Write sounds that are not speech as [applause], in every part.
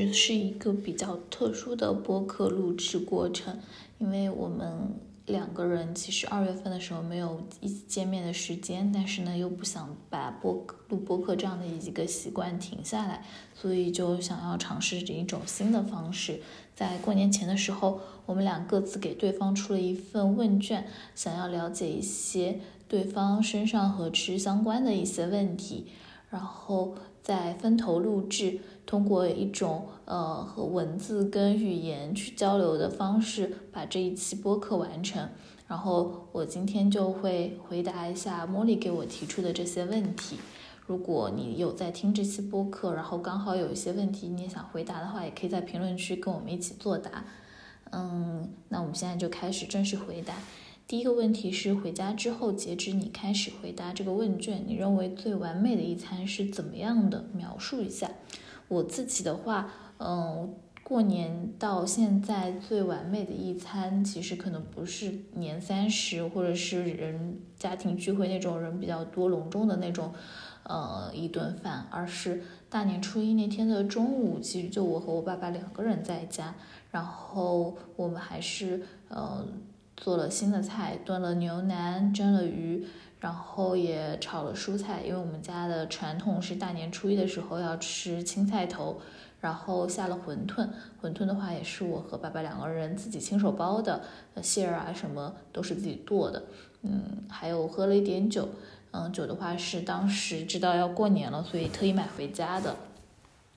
实是一个比较特殊的播客录制过程，因为我们两个人其实二月份的时候没有一起见面的时间，但是呢又不想把播录播客这样的一个习惯停下来，所以就想要尝试这一种新的方式。在过年前的时候，我们俩各自给对方出了一份问卷，想要了解一些对方身上和吃相关的一些问题，然后在分头录制。通过一种呃和文字跟语言去交流的方式，把这一期播客完成。然后我今天就会回答一下茉莉给我提出的这些问题。如果你有在听这期播客，然后刚好有一些问题你也想回答的话，也可以在评论区跟我们一起作答。嗯，那我们现在就开始正式回答。第一个问题是回家之后，截止你开始回答这个问卷，你认为最完美的一餐是怎么样的？描述一下。我自己的话，嗯，过年到现在最完美的一餐，其实可能不是年三十或者是人家庭聚会那种人比较多隆重的那种，呃，一顿饭，而是大年初一那天的中午，其实就我和我爸爸两个人在家，然后我们还是呃做了新的菜，炖了牛腩，蒸了鱼。然后也炒了蔬菜，因为我们家的传统是大年初一的时候要吃青菜头，然后下了馄饨，馄饨的话也是我和爸爸两个人自己亲手包的，馅儿啊什么都是自己剁的，嗯，还有喝了一点酒，嗯，酒的话是当时知道要过年了，所以特意买回家的，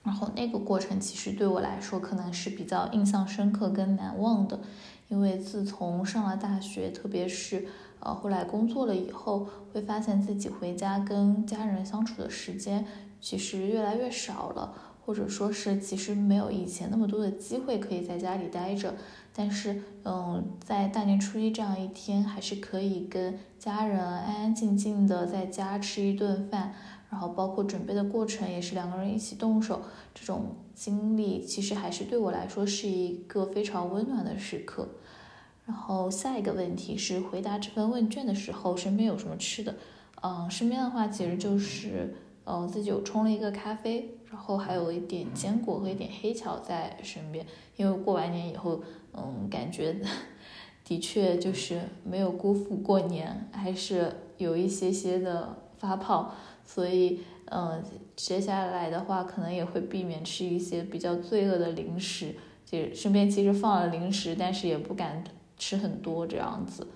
然后那个过程其实对我来说可能是比较印象深刻跟难忘的，因为自从上了大学，特别是。呃，后来工作了以后，会发现自己回家跟家人相处的时间其实越来越少了，或者说是其实没有以前那么多的机会可以在家里待着。但是，嗯，在大年初一这样一天，还是可以跟家人安安静静的在家吃一顿饭，然后包括准备的过程也是两个人一起动手，这种经历其实还是对我来说是一个非常温暖的时刻。然后下一个问题是回答这份问卷的时候，身边有什么吃的？嗯，身边的话其实就是，呃，自己有冲了一个咖啡，然后还有一点坚果和一点黑巧在身边。因为过完年以后，嗯，感觉 [laughs] 的确就是没有辜负过年，还是有一些些的发胖，所以，嗯，接下来的话可能也会避免吃一些比较罪恶的零食。就身边其实放了零食，但是也不敢。吃很多这样子，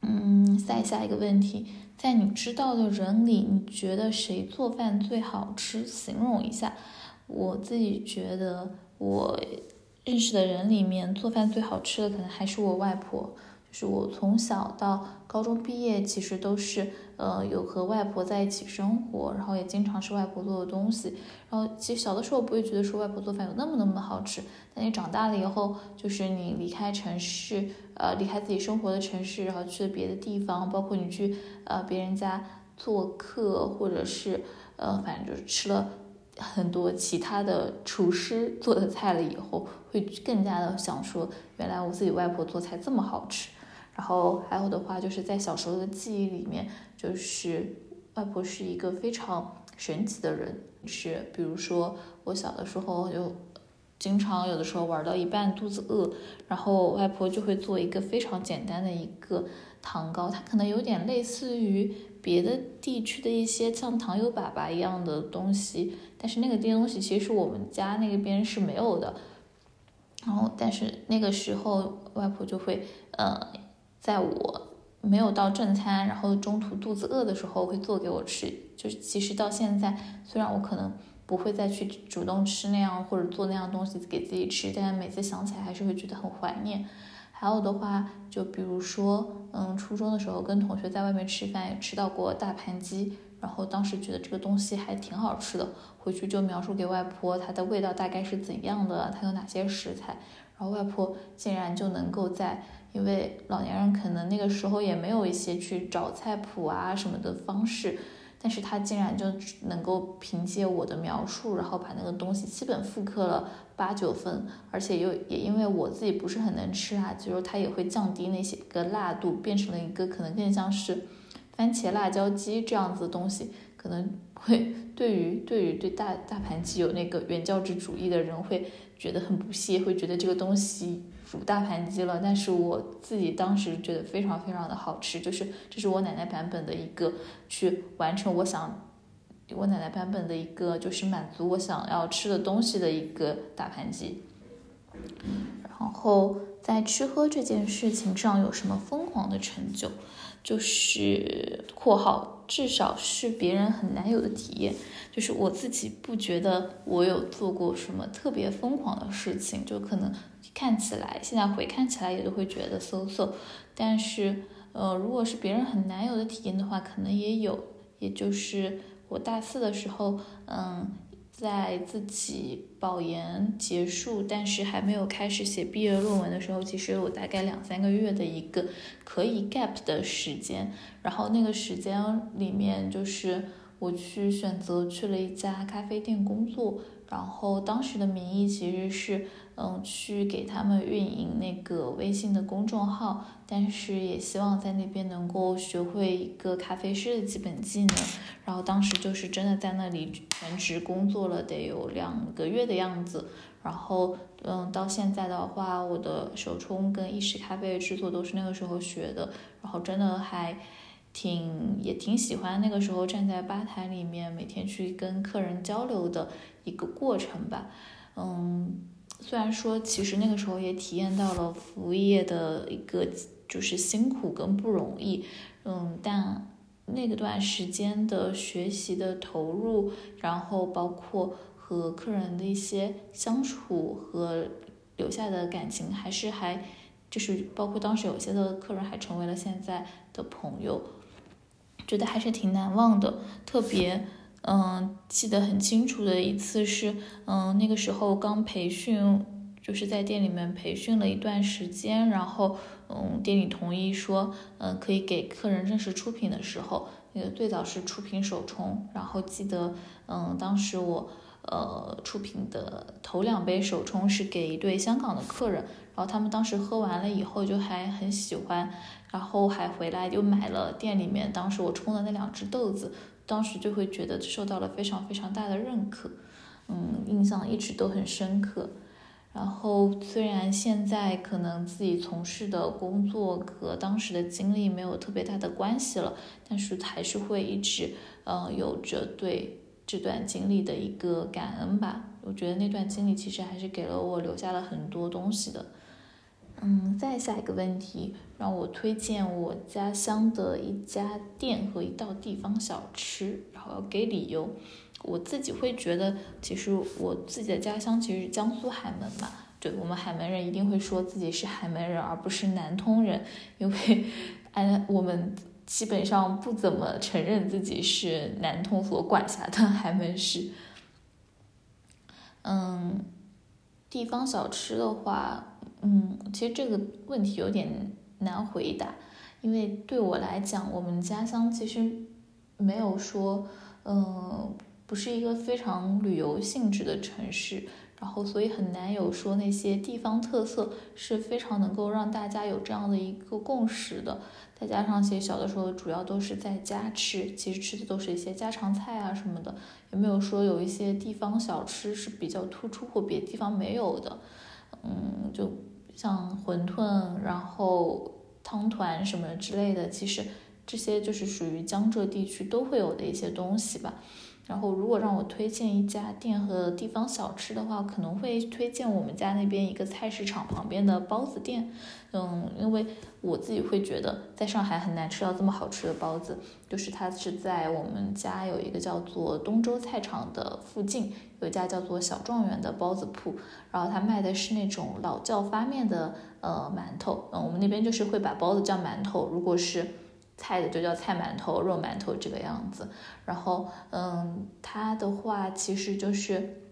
嗯，再下一个问题，在你知道的人里，你觉得谁做饭最好吃？形容一下。我自己觉得，我认识的人里面做饭最好吃的，可能还是我外婆。就是我从小到高中毕业，其实都是呃有和外婆在一起生活，然后也经常吃外婆做的东西。然后其实小的时候不会觉得说外婆做饭有那么那么好吃，但你长大了以后，就是你离开城市，呃离开自己生活的城市，然后去了别的地方，包括你去呃别人家做客，或者是呃反正就是吃了很多其他的厨师做的菜了以后，会更加的想说，原来我自己外婆做菜这么好吃。然后还有的话，就是在小时候的记忆里面，就是外婆是一个非常神奇的人。是，比如说我小的时候就经常有的时候玩到一半肚子饿，然后外婆就会做一个非常简单的一个糖糕，它可能有点类似于别的地区的一些像糖油粑粑一样的东西，但是那个东西其实我们家那边是没有的。然后，但是那个时候外婆就会，呃。在我没有到正餐，然后中途肚子饿的时候，会做给我吃。就是其实到现在，虽然我可能不会再去主动吃那样或者做那样东西给自己吃，但每次想起来还是会觉得很怀念。还有的话，就比如说，嗯，初中的时候跟同学在外面吃饭，也吃到过大盘鸡，然后当时觉得这个东西还挺好吃的，回去就描述给外婆，它的味道大概是怎样的，它有哪些食材，然后外婆竟然就能够在。因为老年人可能那个时候也没有一些去找菜谱啊什么的方式，但是他竟然就能够凭借我的描述，然后把那个东西基本复刻了八九分，而且又也因为我自己不是很能吃啊，就是他也会降低那些个辣度，变成了一个可能更像是番茄辣椒鸡这样子的东西，可能会对于对于对大大盘鸡有那个原教旨主义的人会觉得很不屑，会觉得这个东西煮大盘鸡了。但是我自己当时觉得非常非常的好吃，就是这是我奶奶版本的一个去完成我想我奶奶版本的一个就是满足我想要吃的东西的一个大盘鸡。然后在吃喝这件事情上有什么疯狂的成就？就是（括号）至少是别人很难有的体验。就是我自己不觉得我有做过什么特别疯狂的事情，就可能看起来现在回看起来也都会觉得 so so。但是，呃，如果是别人很难有的体验的话，可能也有。也就是我大四的时候，嗯。在自己保研结束，但是还没有开始写毕业论文的时候，其实有大概两三个月的一个可以 gap 的时间。然后那个时间里面，就是我去选择去了一家咖啡店工作。然后当时的名义其实是，嗯，去给他们运营那个微信的公众号，但是也希望在那边能够学会一个咖啡师的基本技能。然后当时就是真的在那里全职工作了，得有两个月的样子。然后，嗯，到现在的话，我的手冲跟意式咖啡制作都是那个时候学的。然后真的还。挺也挺喜欢那个时候站在吧台里面每天去跟客人交流的一个过程吧，嗯，虽然说其实那个时候也体验到了服务业的一个就是辛苦跟不容易，嗯，但那个段时间的学习的投入，然后包括和客人的一些相处和留下的感情，还是还就是包括当时有些的客人还成为了现在的朋友。觉得还是挺难忘的，特别，嗯，记得很清楚的一次是，嗯，那个时候刚培训，就是在店里面培训了一段时间，然后，嗯，店里同意说，嗯，可以给客人正式出品的时候，那个最早是出品手冲，然后记得，嗯，当时我，呃，出品的头两杯手冲是给一对香港的客人。然后他们当时喝完了以后就还很喜欢，然后还回来又买了店里面当时我冲的那两只豆子，当时就会觉得受到了非常非常大的认可，嗯，印象一直都很深刻。然后虽然现在可能自己从事的工作和当时的经历没有特别大的关系了，但是还是会一直呃有着对这段经历的一个感恩吧。我觉得那段经历其实还是给了我留下了很多东西的。嗯，再下一个问题，让我推荐我家乡的一家店和一道地方小吃，然后给理由。我自己会觉得，其实我自己的家乡其实是江苏海门嘛，对我们海门人一定会说自己是海门人，而不是南通人，因为哎我们基本上不怎么承认自己是南通所管辖的海门市。嗯，地方小吃的话。嗯，其实这个问题有点难回答，因为对我来讲，我们家乡其实没有说，嗯，不是一个非常旅游性质的城市，然后所以很难有说那些地方特色是非常能够让大家有这样的一个共识的。再加上其实小的时候主要都是在家吃，其实吃的都是一些家常菜啊什么的，也没有说有一些地方小吃是比较突出或别的地方没有的，嗯，就。像馄饨，然后汤团什么之类的，其实这些就是属于江浙地区都会有的一些东西吧。然后，如果让我推荐一家店和地方小吃的话，可能会推荐我们家那边一个菜市场旁边的包子店。嗯，因为我自己会觉得，在上海很难吃到这么好吃的包子。就是它是在我们家有一个叫做东周菜场的附近，有一家叫做小状元的包子铺。然后他卖的是那种老窖发面的呃馒头。嗯，我们那边就是会把包子叫馒头，如果是。菜的就叫菜馒头、肉馒头这个样子，然后，嗯，它的话其实就是，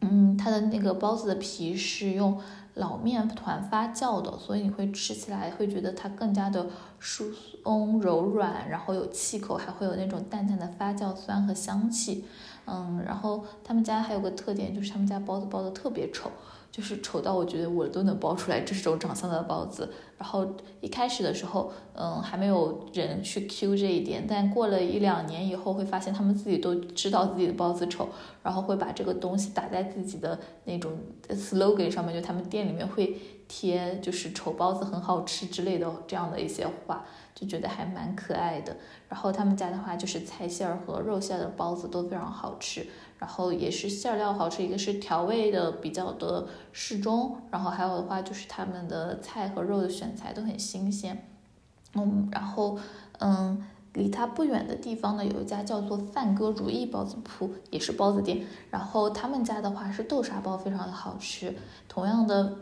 嗯，它的那个包子的皮是用老面团发酵的，所以你会吃起来会觉得它更加的疏松柔软，然后有气口，还会有那种淡淡的发酵酸和香气，嗯，然后他们家还有个特点就是他们家包子包的特别丑，就是丑到我觉得我都能包出来这种长相的包子。然后一开始的时候，嗯，还没有人去 Q 这一点，但过了一两年以后，会发现他们自己都知道自己的包子丑，然后会把这个东西打在自己的那种 slogan 上面，就他们店里面会贴，就是丑包子很好吃之类的这样的一些话，就觉得还蛮可爱的。然后他们家的话，就是菜馅儿和肉馅的包子都非常好吃。然后也是馅料好吃，一个是调味的比较的适中，然后还有的话就是他们的菜和肉的选材都很新鲜，嗯，然后嗯，离它不远的地方呢有一家叫做范哥如意包子铺，也是包子店，然后他们家的话是豆沙包非常的好吃，同样的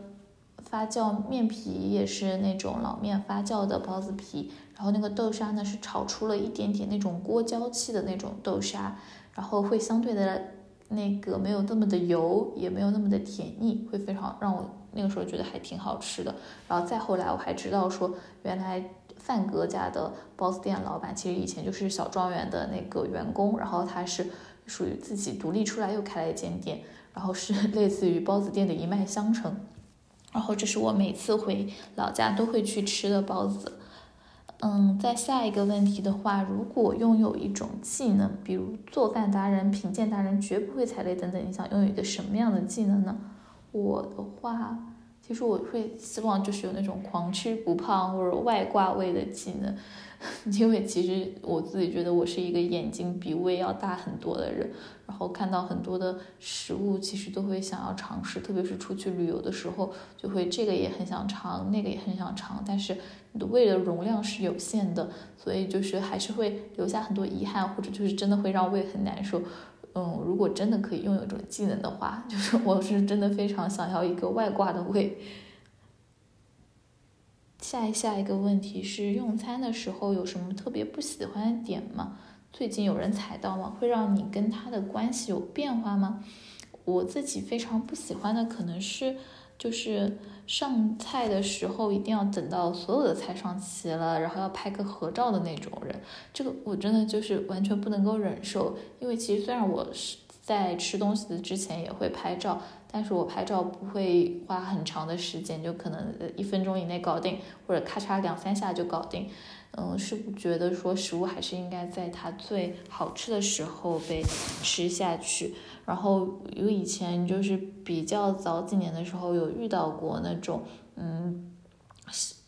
发酵面皮也是那种老面发酵的包子皮，然后那个豆沙呢是炒出了一点点那种锅焦气的那种豆沙。然后会相对的那个没有那么的油，也没有那么的甜腻，会非常让我那个时候觉得还挺好吃的。然后再后来我还知道说，原来范哥家的包子店老板其实以前就是小庄园的那个员工，然后他是属于自己独立出来又开了一间店，然后是类似于包子店的一脉相承。然后这是我每次回老家都会去吃的包子。嗯，在下一个问题的话，如果拥有一种技能，比如做饭达人、品鉴达人、绝不会踩雷等等，你想拥有一个什么样的技能呢？我的话，其实我会希望就是有那种狂吃不胖或者外挂胃的技能。[laughs] 因为其实我自己觉得我是一个眼睛比胃要大很多的人，然后看到很多的食物，其实都会想要尝试，特别是出去旅游的时候，就会这个也很想尝，那个也很想尝，但是你的胃的容量是有限的，所以就是还是会留下很多遗憾，或者就是真的会让胃很难受。嗯，如果真的可以拥有这种技能的话，就是我是真的非常想要一个外挂的胃。下一下一个问题是，用餐的时候有什么特别不喜欢的点吗？最近有人踩到吗？会让你跟他的关系有变化吗？我自己非常不喜欢的可能是，就是上菜的时候一定要等到所有的菜上齐了，然后要拍个合照的那种人，这个我真的就是完全不能够忍受。因为其实虽然我是在吃东西的之前也会拍照。但是我拍照不会花很长的时间，就可能一分钟以内搞定，或者咔嚓两三下就搞定。嗯，是不觉得说食物还是应该在它最好吃的时候被吃下去。然后有以前就是比较早几年的时候有遇到过那种，嗯，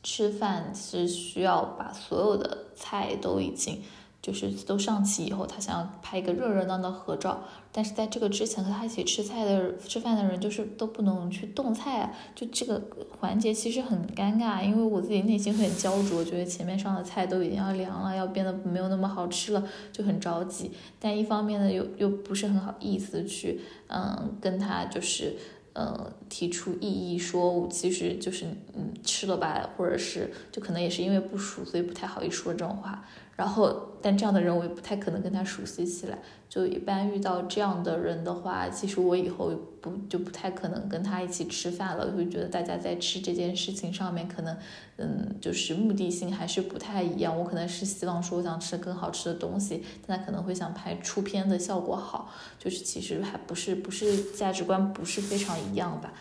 吃饭是需要把所有的菜都已经。就是都上齐以后，他想要拍一个热热闹闹的合照，但是在这个之前和他一起吃菜的吃饭的人就是都不能去动菜啊，就这个环节其实很尴尬，因为我自己内心很焦灼，觉得前面上的菜都已经要凉了，要变得没有那么好吃了，就很着急。但一方面呢，又又不是很好意思去，嗯，跟他就是，呃，提出异议，说我其实就是，嗯，吃了吧，或者是就可能也是因为不熟，所以不太好意思说这种话。然后，但这样的人我也不太可能跟他熟悉起来。就一般遇到这样的人的话，其实我以后不就不太可能跟他一起吃饭了。会觉得大家在吃这件事情上面，可能嗯，就是目的性还是不太一样。我可能是希望说我想吃更好吃的东西，但他可能会想拍出片的效果好，就是其实还不是不是价值观不是非常一样吧。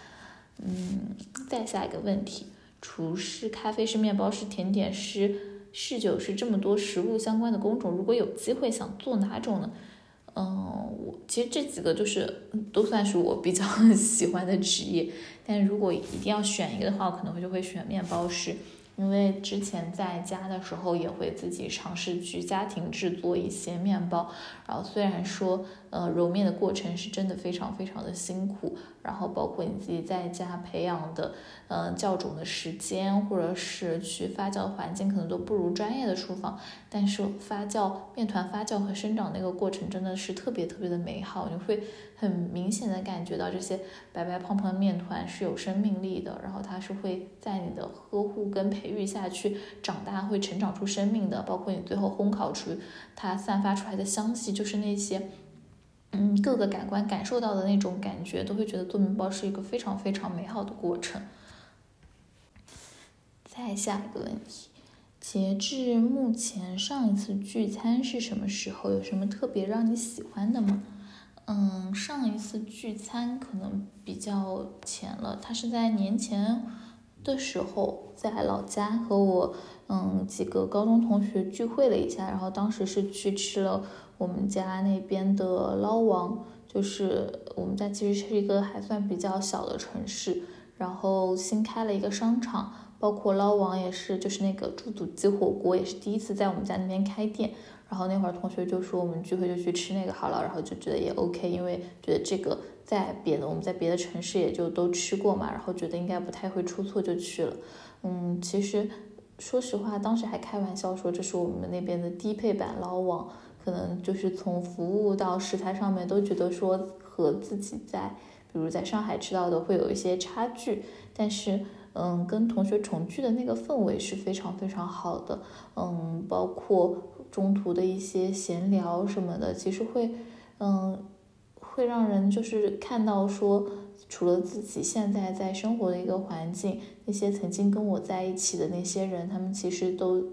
嗯，再下一个问题：厨师、咖啡师、面包师、甜点师。侍酒是这么多食物相关的工种，如果有机会想做哪种呢？嗯，我其实这几个就是都算是我比较 [laughs] 喜欢的职业，但如果一定要选一个的话，我可能会就会选面包师。因为之前在家的时候也会自己尝试去家庭制作一些面包，然后虽然说，呃，揉面的过程是真的非常非常的辛苦，然后包括你自己在家培养的，嗯，酵种的时间或者是去发酵的环境可能都不如专业的厨房，但是发酵面团发酵和生长那个过程真的是特别特别的美好，你会。很明显的感觉到这些白白胖胖的面团是有生命力的，然后它是会在你的呵护跟培育下去长大，会成长出生命的。包括你最后烘烤出它散发出来的香气，就是那些，嗯，各个感官感受到的那种感觉，都会觉得做面包是一个非常非常美好的过程。再下一个问题，截至目前上一次聚餐是什么时候？有什么特别让你喜欢的吗？嗯，上一次聚餐可能比较前了，他是在年前的时候在老家和我嗯几个高中同学聚会了一下，然后当时是去吃了我们家那边的捞王，就是我们家其实是一个还算比较小的城市，然后新开了一个商场，包括捞王也是，就是那个猪肚鸡火锅也是第一次在我们家那边开店。然后那会儿同学就说我们聚会就去吃那个好了，然后就觉得也 OK，因为觉得这个在别的我们在别的城市也就都吃过嘛，然后觉得应该不太会出错就去了。嗯，其实说实话，当时还开玩笑说这是我们那边的低配版捞王，可能就是从服务到食材上面都觉得说和自己在比如在上海吃到的会有一些差距，但是嗯，跟同学重聚的那个氛围是非常非常好的，嗯，包括。中途的一些闲聊什么的，其实会，嗯，会让人就是看到说，除了自己现在在生活的一个环境，那些曾经跟我在一起的那些人，他们其实都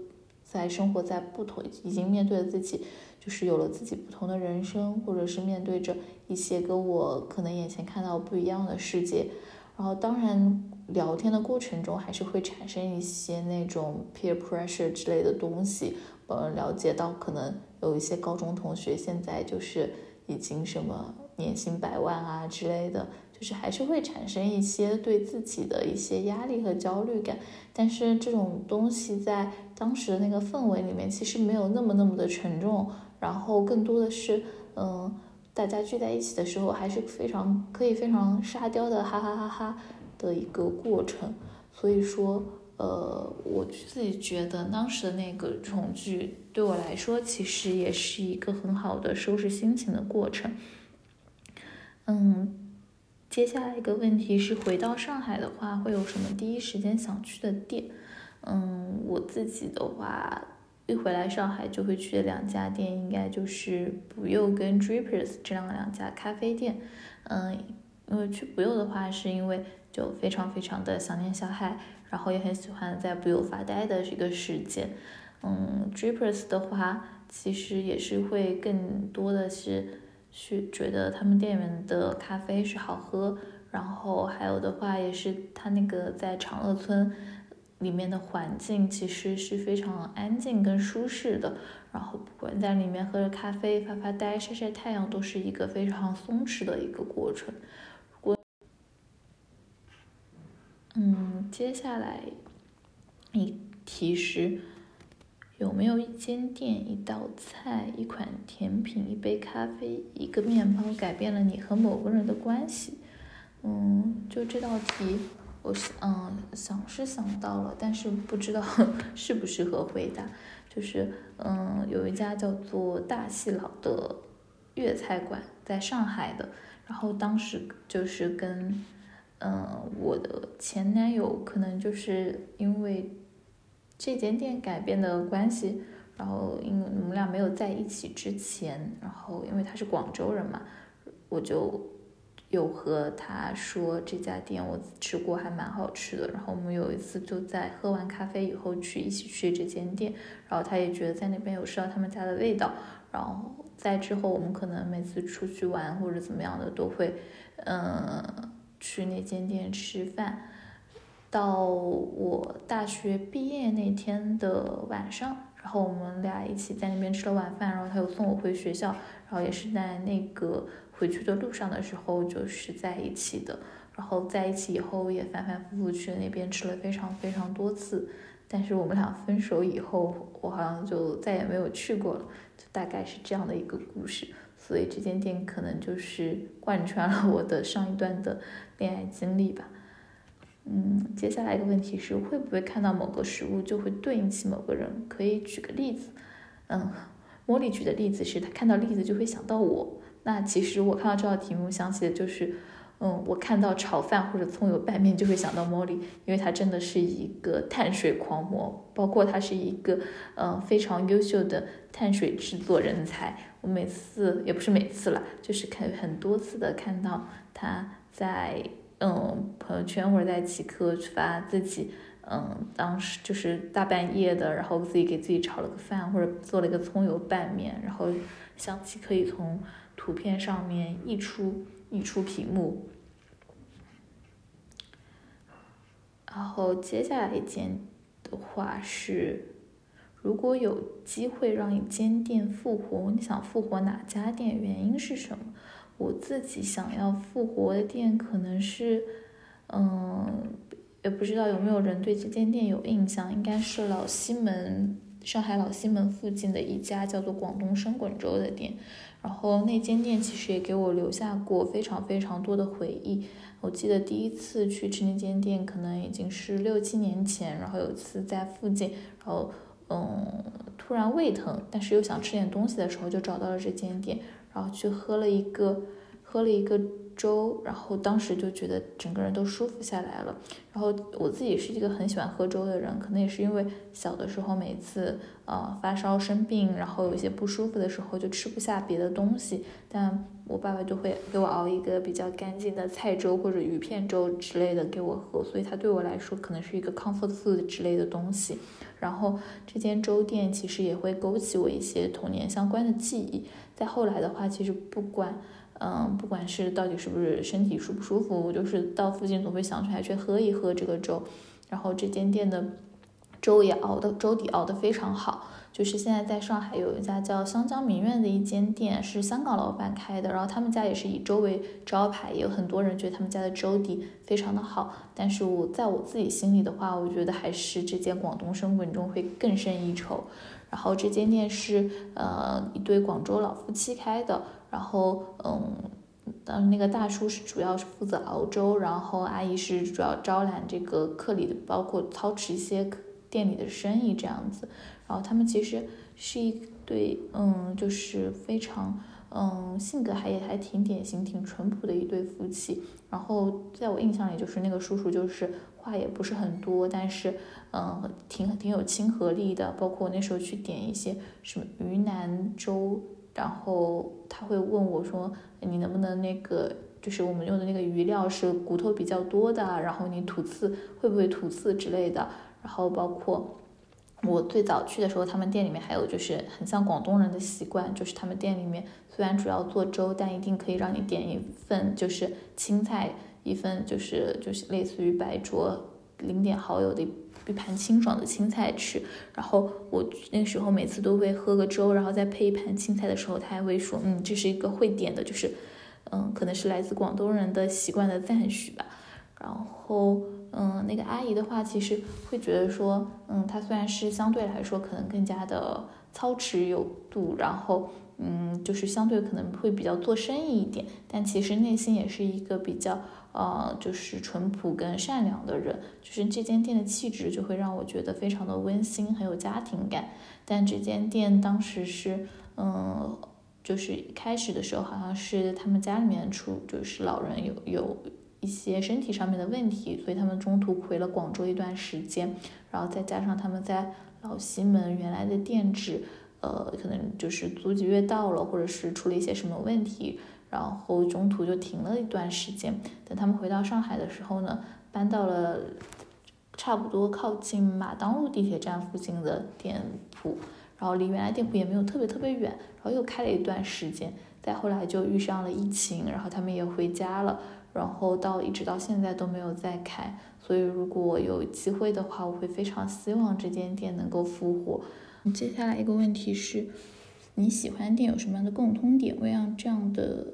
在生活在不同，已经面对了自己，就是有了自己不同的人生，或者是面对着一些跟我可能眼前看到不一样的世界。然后，当然，聊天的过程中还是会产生一些那种 peer pressure 之类的东西。呃，了解到可能有一些高中同学现在就是已经什么年薪百万啊之类的，就是还是会产生一些对自己的一些压力和焦虑感。但是这种东西在当时的那个氛围里面，其实没有那么那么的沉重，然后更多的是，嗯，大家聚在一起的时候还是非常可以非常沙雕的哈哈哈哈的一个过程。所以说。呃，我自己觉得当时的那个重聚对我来说，其实也是一个很好的收拾心情的过程。嗯，接下来一个问题是，回到上海的话，会有什么第一时间想去的店？嗯，我自己的话，一回来上海就会去的两家店，应该就是不柚跟 Drippers 这样两家咖啡店。嗯，因为去不柚的话，是因为就非常非常的想念小海。然后也很喜欢在不用发呆的这个时间，嗯，Drippers 的话，其实也是会更多的是去觉得他们店里面的咖啡是好喝，然后还有的话也是他那个在长乐村里面的环境其实是非常安静跟舒适的，然后不管在里面喝着咖啡发发呆晒晒太阳都是一个非常松弛的一个过程。嗯，接下来一题是：有没有一间店、一道菜、一款甜品、一杯咖啡、一个面包改变了你和某个人的关系？嗯，就这道题，我嗯想是想到了，但是不知道 [laughs] 适不适合回答。就是嗯，有一家叫做大戏老的粤菜馆，在上海的，然后当时就是跟。嗯，我的前男友可能就是因为这间店改变的关系，然后因为我们俩没有在一起之前，然后因为他是广州人嘛，我就有和他说这家店我吃过还蛮好吃的，然后我们有一次就在喝完咖啡以后去一起去这间店，然后他也觉得在那边有吃到他们家的味道，然后在之后我们可能每次出去玩或者怎么样的都会，嗯。去那间店吃饭，到我大学毕业那天的晚上，然后我们俩一起在那边吃了晚饭，然后他又送我回学校，然后也是在那个回去的路上的时候就是在一起的，然后在一起以后也反反复复去那边吃了非常非常多次，但是我们俩分手以后，我好像就再也没有去过了，就大概是这样的一个故事。所以这间店可能就是贯穿了我的上一段的恋爱经历吧。嗯，接下来一个问题是，会不会看到某个食物就会对应起某个人？可以举个例子。嗯，茉莉举的例子是她看到栗子就会想到我。那其实我看到这道题目想起的就是。嗯，我看到炒饭或者葱油拌面就会想到 Molly，因为她真的是一个碳水狂魔，包括她是一个嗯非常优秀的碳水制作人才。我每次也不是每次了，就是看很多次的看到她在嗯朋友圈或者在极客发自己嗯当时就是大半夜的，然后自己给自己炒了个饭或者做了一个葱油拌面，然后香气可以从。图片上面溢出溢出屏幕。然后接下来一件的话是，如果有机会让一间店复活，你想复活哪家店？原因是什么？我自己想要复活的店可能是，嗯，也不知道有没有人对这间店有印象，应该是老西门，上海老西门附近的一家叫做广东生滚粥的店。然后那间店其实也给我留下过非常非常多的回忆。我记得第一次去吃那间店，可能已经是六七年前。然后有一次在附近，然后嗯，突然胃疼，但是又想吃点东西的时候，就找到了这间店，然后去喝了一个，喝了一个。粥，然后当时就觉得整个人都舒服下来了。然后我自己是一个很喜欢喝粥的人，可能也是因为小的时候每次呃发烧生病，然后有一些不舒服的时候就吃不下别的东西，但我爸爸就会给我熬一个比较干净的菜粥或者鱼片粥之类的给我喝，所以它对我来说可能是一个 comfort food 之类的东西。然后这间粥店其实也会勾起我一些童年相关的记忆。再后来的话，其实不管。嗯，不管是到底是不是身体舒不舒服，我就是到附近总会想出来去喝一喝这个粥。然后这间店的粥也熬的粥底熬的非常好。就是现在在上海有一家叫湘江名苑的一间店，是香港老板开的。然后他们家也是以粥为招牌，也有很多人觉得他们家的粥底非常的好。但是我在我自己心里的话，我觉得还是这间广东生滚粥会更胜一筹。然后这间店是呃一对广州老夫妻开的。然后，嗯，当那个大叔是主要是负责熬粥，然后阿姨是主要招揽这个客里的，包括操持一些店里的生意这样子。然后他们其实是一对，嗯，就是非常，嗯，性格还也还挺典型、挺淳朴的一对夫妻。然后在我印象里，就是那个叔叔就是话也不是很多，但是，嗯，挺挺有亲和力的。包括我那时候去点一些什么云南粥。然后他会问我说：“你能不能那个，就是我们用的那个鱼料是骨头比较多的，然后你吐刺会不会吐刺之类的？然后包括我最早去的时候，他们店里面还有就是很像广东人的习惯，就是他们店里面虽然主要做粥，但一定可以让你点一份就是青菜，一份就是就是类似于白灼淋点蚝油的。”一盘清爽的青菜吃，然后我那时候每次都会喝个粥，然后再配一盘青菜的时候，他还会说，嗯，这是一个会点的，就是，嗯，可能是来自广东人的习惯的赞许吧。然后，嗯，那个阿姨的话，其实会觉得说，嗯，她虽然是相对来说可能更加的操持有度，然后。嗯，就是相对可能会比较做生意一点，但其实内心也是一个比较呃，就是淳朴跟善良的人。就是这间店的气质就会让我觉得非常的温馨，很有家庭感。但这间店当时是，嗯，就是开始的时候好像是他们家里面出，就是老人有有一些身体上面的问题，所以他们中途回了广州一段时间，然后再加上他们在老西门原来的店址。呃，可能就是租几月到了，或者是出了一些什么问题，然后中途就停了一段时间。等他们回到上海的时候呢，搬到了差不多靠近马当路地铁站附近的店铺，然后离原来店铺也没有特别特别远，然后又开了一段时间。再后来就遇上了疫情，然后他们也回家了，然后到一直到现在都没有再开。所以如果有机会的话，我会非常希望这间店能够复活。接下来一个问题是，你喜欢店有什么样的共通点？会让这样的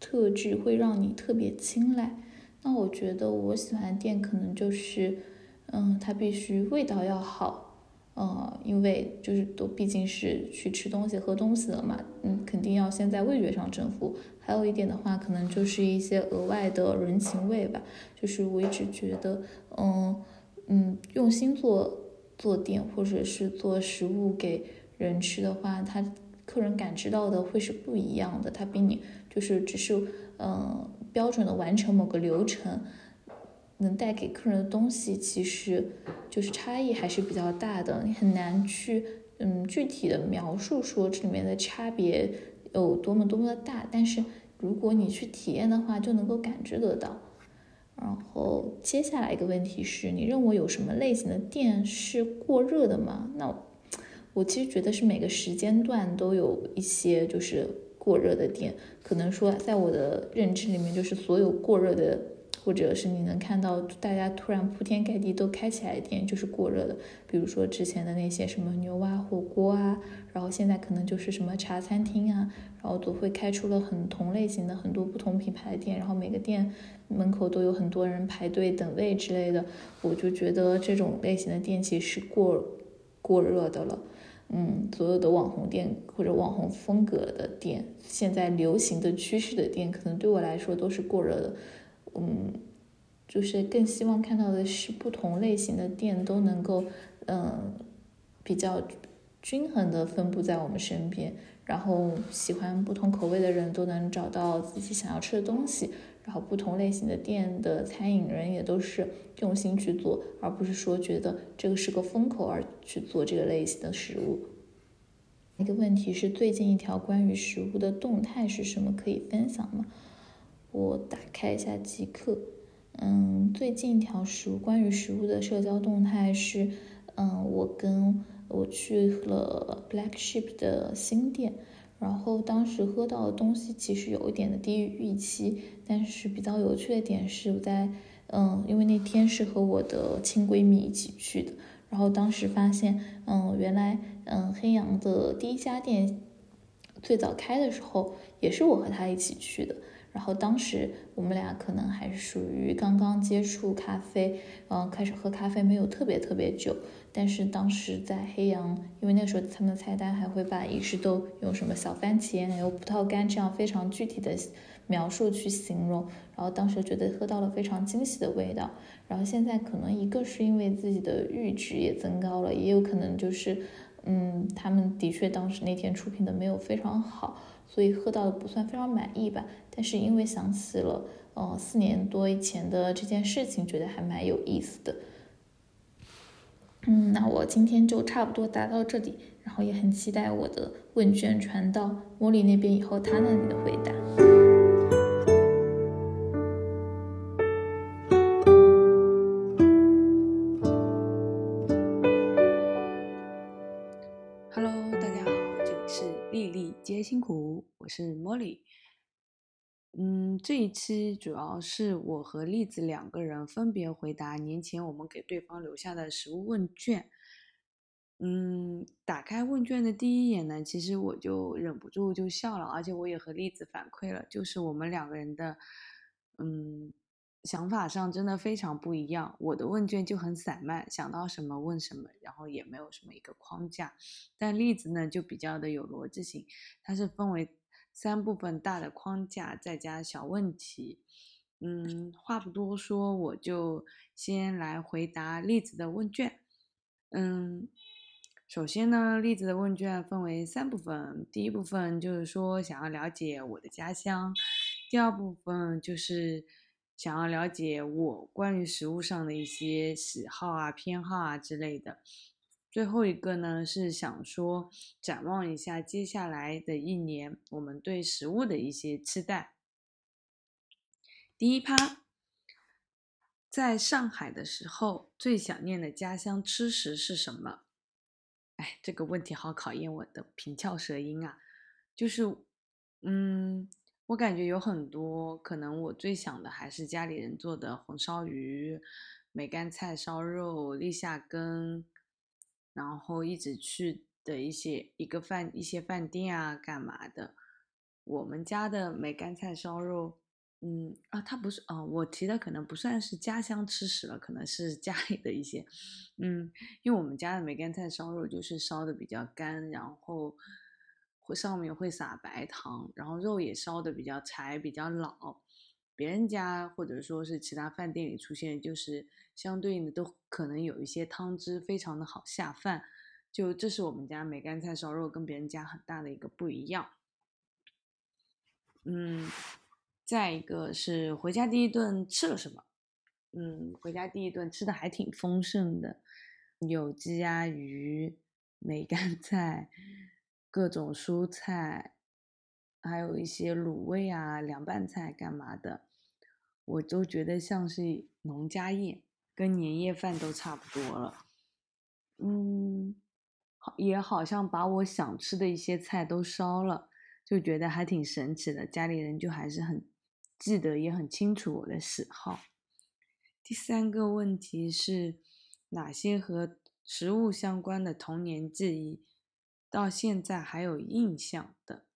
特质会让你特别青睐？那我觉得我喜欢店可能就是，嗯，它必须味道要好，呃，因为就是都毕竟是去吃东西喝东西的嘛，嗯，肯定要先在味觉上征服。还有一点的话，可能就是一些额外的人情味吧。就是我一直觉得，嗯嗯，用心做。做店或者是做食物给人吃的话，他客人感知到的会是不一样的。他比你就是只是嗯标准的完成某个流程，能带给客人的东西，其实就是差异还是比较大的。你很难去嗯具体的描述说这里面的差别有多么多么的大，但是如果你去体验的话，就能够感知得到。然后接下来一个问题是你认为有什么类型的店是过热的吗？那我其实觉得是每个时间段都有一些就是过热的店。可能说，在我的认知里面，就是所有过热的，或者是你能看到大家突然铺天盖地都开起来的店，就是过热的。比如说之前的那些什么牛蛙火锅啊，然后现在可能就是什么茶餐厅啊，然后都会开出了很同类型的很多不同品牌的店，然后每个店门口都有很多人排队等位之类的。我就觉得这种类型的店其实是过过热的了。嗯，所有的网红店或者网红风格的店，现在流行的趋势的店，可能对我来说都是过热的。嗯，就是更希望看到的是不同类型的店都能够，嗯，比较均衡的分布在我们身边，然后喜欢不同口味的人都能找到自己想要吃的东西，然后不同类型的店的餐饮人也都是用心去做，而不是说觉得这个是个风口而去做这个类型的食物。一个问题是最近一条关于食物的动态是什么？可以分享吗？我打开一下即刻。嗯，最近一条食物关于食物的社交动态是，嗯，我跟我去了 Black Sheep 的新店，然后当时喝到的东西其实有一点的低于预期，但是比较有趣的点是我在，嗯，因为那天是和我的亲闺蜜一起去的，然后当时发现，嗯，原来，嗯，黑羊的第一家店最早开的时候也是我和她一起去的。然后当时我们俩可能还属于刚刚接触咖啡，嗯，开始喝咖啡没有特别特别久。但是当时在黑羊，因为那时候他们的菜单还会把仪式都用什么小番茄、奶油葡萄干这样非常具体的描述去形容。然后当时觉得喝到了非常惊喜的味道。然后现在可能一个是因为自己的阈值也增高了，也有可能就是，嗯，他们的确当时那天出品的没有非常好。所以喝到的不算非常满意吧，但是因为想起了，呃，四年多以前的这件事情，觉得还蛮有意思的。嗯，那我今天就差不多答到这里，然后也很期待我的问卷传到茉莉那边以后，她那里的回答。是 Molly，嗯，这一期主要是我和栗子两个人分别回答年前我们给对方留下的食物问卷。嗯，打开问卷的第一眼呢，其实我就忍不住就笑了，而且我也和栗子反馈了，就是我们两个人的，嗯，想法上真的非常不一样。我的问卷就很散漫，想到什么问什么，然后也没有什么一个框架。但栗子呢，就比较的有逻辑性，它是分为。三部分大的框架，再加小问题。嗯，话不多说，我就先来回答栗子的问卷。嗯，首先呢，栗子的问卷分为三部分。第一部分就是说想要了解我的家乡，第二部分就是想要了解我关于食物上的一些喜好啊、偏好啊之类的。最后一个呢，是想说展望一下接下来的一年，我们对食物的一些期待。第一趴，在上海的时候最想念的家乡吃食是什么？哎，这个问题好考验我的平翘舌音啊！就是，嗯，我感觉有很多可能，我最想的还是家里人做的红烧鱼、梅干菜烧肉、立夏羹。然后一直去的一些一个饭一些饭店啊，干嘛的？我们家的梅干菜烧肉，嗯啊，它不是啊，我提的可能不算是家乡吃食了，可能是家里的一些，嗯，因为我们家的梅干菜烧肉就是烧的比较干，然后会上面会撒白糖，然后肉也烧的比较柴，比较老。别人家或者说是其他饭店里出现，就是相对应的都可能有一些汤汁非常的好下饭，就这是我们家梅干菜烧肉跟别人家很大的一个不一样。嗯，再一个是回家第一顿吃了什么？嗯，回家第一顿吃的还挺丰盛的，有鸡鸭鱼、梅干菜、各种蔬菜，还有一些卤味啊、凉拌菜干嘛的。我都觉得像是农家宴，跟年夜饭都差不多了。嗯，也好像把我想吃的一些菜都烧了，就觉得还挺神奇的。家里人就还是很记得，也很清楚我的喜好。第三个问题是，哪些和食物相关的童年记忆到现在还有印象的？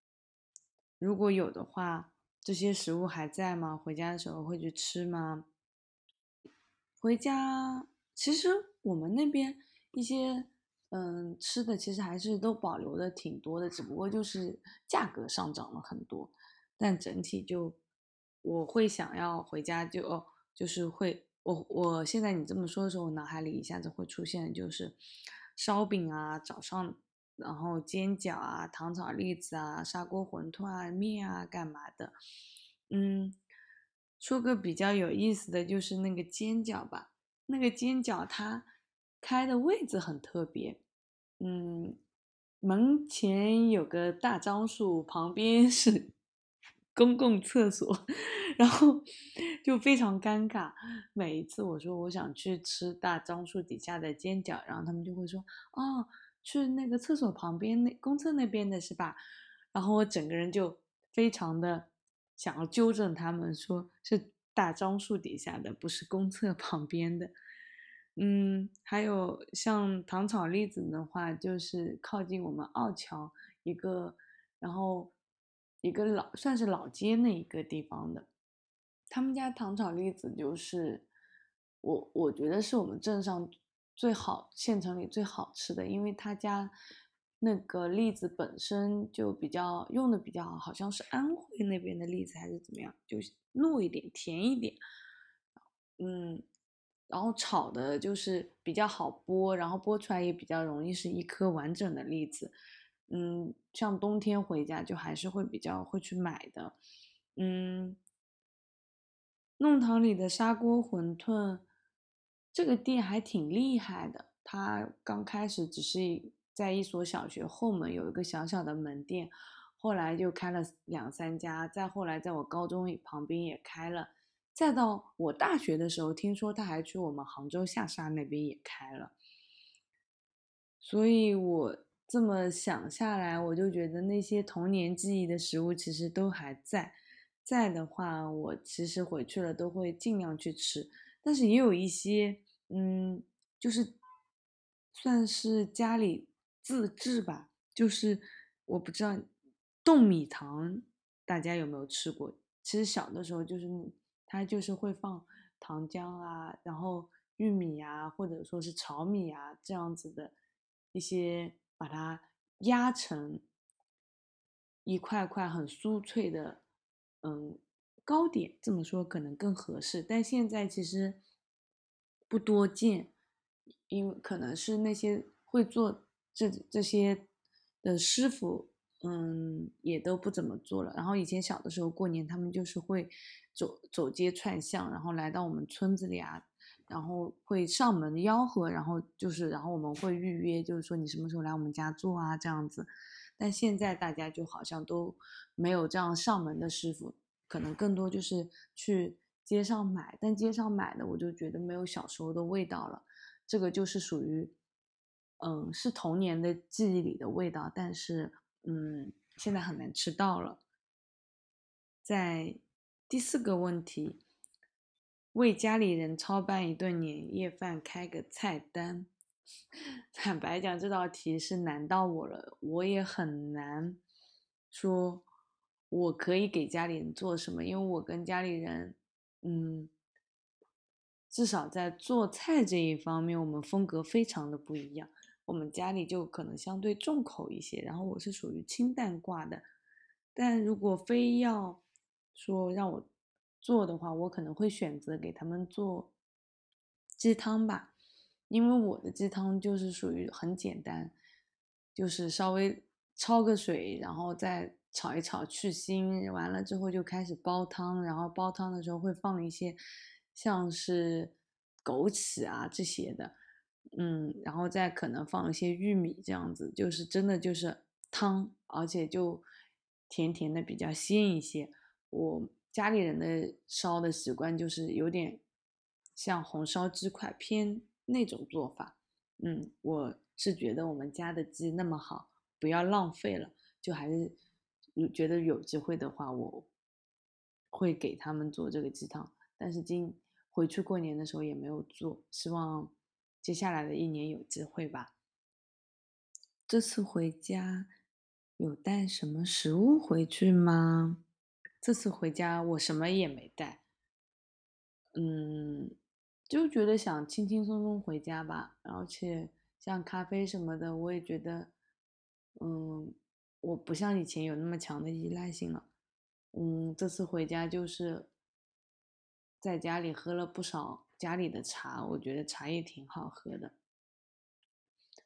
如果有的话，这些食物还在吗？回家的时候会去吃吗？回家，其实我们那边一些嗯吃的其实还是都保留的挺多的，只不过就是价格上涨了很多。但整体就我会想要回家就哦，就是会我我现在你这么说的时候，我脑海里一下子会出现就是烧饼啊，早上然后煎饺啊，糖炒栗子啊，砂锅馄饨啊，面啊，干嘛的？嗯。说个比较有意思的就是那个煎饺吧，那个煎饺它开的位置很特别，嗯，门前有个大樟树，旁边是 [laughs] 公共厕所，然后 [laughs] 就非常尴尬。每一次我说我想去吃大樟树底下的煎饺，然后他们就会说：“哦，去那个厕所旁边那公厕那边的是吧？”然后我整个人就非常的。想要纠正他们，说是大樟树底下的，不是公厕 [laughs] 旁边的。嗯，还有像糖炒栗子的话，就是靠近我们奥桥一个，然后一个老算是老街那一个地方的。他们家糖炒栗子就是我我觉得是我们镇上最好县城里最好吃的，因为他家。那个栗子本身就比较用的比较好，好像是安徽那边的栗子还是怎么样，就糯一点，甜一点，嗯，然后炒的就是比较好剥，然后剥出来也比较容易是一颗完整的栗子，嗯，像冬天回家就还是会比较会去买的，嗯，弄堂里的砂锅馄饨，这个店还挺厉害的，它刚开始只是。在一所小学后门有一个小小的门店，后来就开了两三家，再后来在我高中旁边也开了，再到我大学的时候，听说他还去我们杭州下沙那边也开了。所以我这么想下来，我就觉得那些童年记忆的食物其实都还在，在的话，我其实回去了都会尽量去吃，但是也有一些，嗯，就是算是家里。自制吧，就是我不知道冻米糖大家有没有吃过？其实小的时候就是它就是会放糖浆啊，然后玉米啊，或者说是炒米啊这样子的一些，把它压成一块块很酥脆的，嗯，糕点这么说可能更合适。但现在其实不多见，因为可能是那些会做。这这些的师傅，嗯，也都不怎么做了。然后以前小的时候过年，他们就是会走走街串巷，然后来到我们村子里啊，然后会上门吆喝，然后就是，然后我们会预约，就是说你什么时候来我们家做啊这样子。但现在大家就好像都没有这样上门的师傅，可能更多就是去街上买。但街上买的，我就觉得没有小时候的味道了。这个就是属于。嗯，是童年的记忆里的味道，但是嗯，现在很难吃到了。在第四个问题，为家里人操办一顿年夜饭，开个菜单。[laughs] 坦白讲，这道题是难到我了，我也很难说我可以给家里人做什么，因为我跟家里人，嗯，至少在做菜这一方面，我们风格非常的不一样。我们家里就可能相对重口一些，然后我是属于清淡挂的。但如果非要说让我做的话，我可能会选择给他们做鸡汤吧，因为我的鸡汤就是属于很简单，就是稍微焯个水，然后再炒一炒去腥，完了之后就开始煲汤，然后煲汤的时候会放一些像是枸杞啊这些的。嗯，然后再可能放一些玉米，这样子就是真的就是汤，而且就甜甜的，比较鲜一些。我家里人的烧的习惯就是有点像红烧鸡块偏那种做法。嗯，我是觉得我们家的鸡那么好，不要浪费了，就还是觉得有机会的话，我会给他们做这个鸡汤。但是今回去过年的时候也没有做，希望接下来的一年有机会吧。这次回家有带什么食物回去吗？这次回家我什么也没带，嗯，就觉得想轻轻松松回家吧，而且像咖啡什么的，我也觉得，嗯。我不像以前有那么强的依赖性了，嗯，这次回家就是在家里喝了不少家里的茶，我觉得茶也挺好喝的。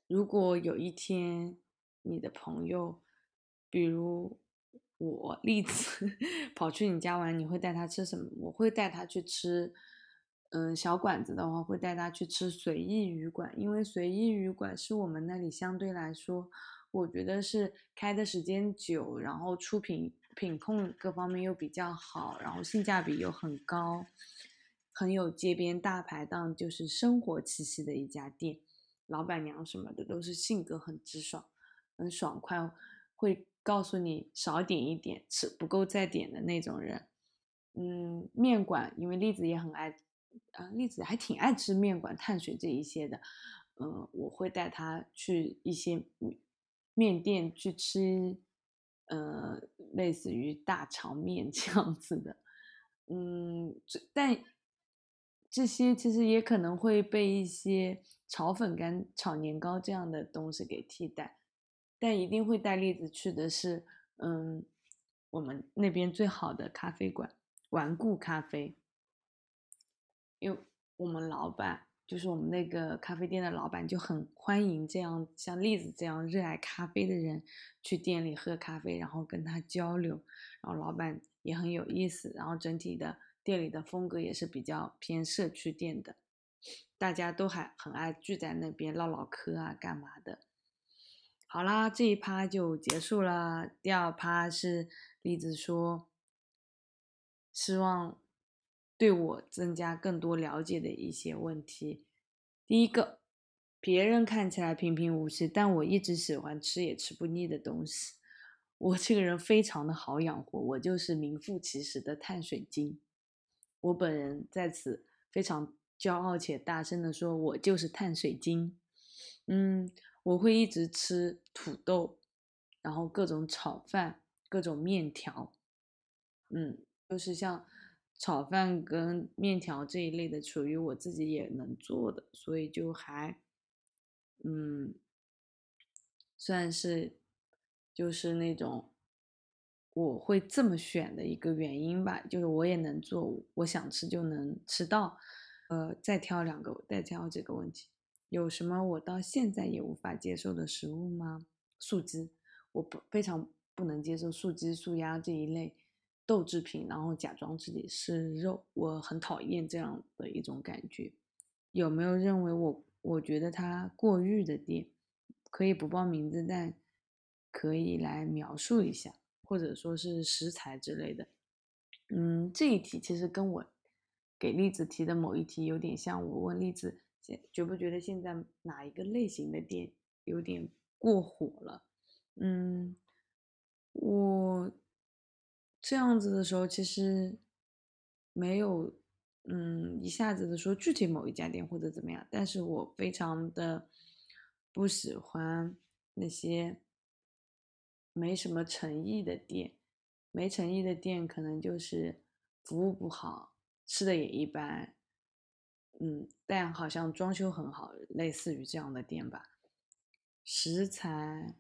如果有一天你的朋友，比如我栗子 [laughs] 跑去你家玩，你会带他吃什么？我会带他去吃，嗯，小馆子的话会带他去吃随意鱼馆，因为随意鱼馆是我们那里相对来说。我觉得是开的时间久，然后出品品控各方面又比较好，然后性价比又很高，很有街边大排档就是生活气息的一家店，老板娘什么的都是性格很直爽，很爽快，会告诉你少点一点，吃不够再点的那种人。嗯，面馆因为栗子也很爱，啊，栗子还挺爱吃面馆碳水这一些的，嗯，我会带他去一些。面店去吃，呃，类似于大肠面 [laughs] 这样子的，嗯，但这些其实也可能会被一些炒粉干、炒年糕这样的东西给替代，但一定会带栗子去的是，嗯，我们那边最好的咖啡馆——顽固咖啡，因为我们老板。就是我们那个咖啡店的老板就很欢迎这样像栗子这样热爱咖啡的人去店里喝咖啡，然后跟他交流，然后老板也很有意思，然后整体的店里的风格也是比较偏社区店的，大家都还很爱聚在那边唠唠嗑啊，干嘛的。好啦，这一趴就结束了。第二趴是栗子说，希望。对我增加更多了解的一些问题。第一个，别人看起来平平无奇，但我一直喜欢吃也吃不腻的东西。我这个人非常的好养活，我就是名副其实的碳水精。我本人在此非常骄傲且大声的说，我就是碳水精。嗯，我会一直吃土豆，然后各种炒饭，各种面条。嗯，就是像。炒饭跟面条这一类的，属于我自己也能做的，所以就还，嗯，算是就是那种我会这么选的一个原因吧，就是我也能做，我想吃就能吃到。呃，再挑两个，再挑这个问题，有什么我到现在也无法接受的食物吗？素鸡，我不非常不能接受素鸡、素鸭这一类。豆制品，然后假装自己是肉，我很讨厌这样的一种感觉。有没有认为我我觉得它过誉的店？可以不报名字，但可以来描述一下，或者说是食材之类的。嗯，这一题其实跟我给栗子提的某一题有点像。我问栗子现，觉不觉得现在哪一个类型的店有点过火了？嗯，我。这样子的时候，其实没有，嗯，一下子的说具体某一家店或者怎么样，但是我非常的不喜欢那些没什么诚意的店，没诚意的店可能就是服务不好，吃的也一般，嗯，但好像装修很好，类似于这样的店吧。食材，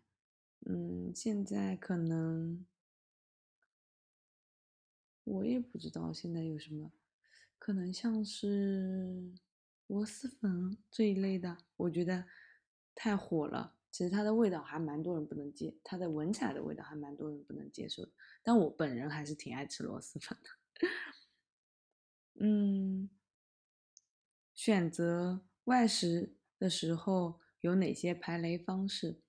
嗯，现在可能。我也不知道现在有什么，可能像是螺蛳粉这一类的，我觉得太火了。其实它的味道还蛮多人不能接，它的闻起来的味道还蛮多人不能接受的。但我本人还是挺爱吃螺蛳粉的。[laughs] 嗯，选择外食的时候有哪些排雷方式？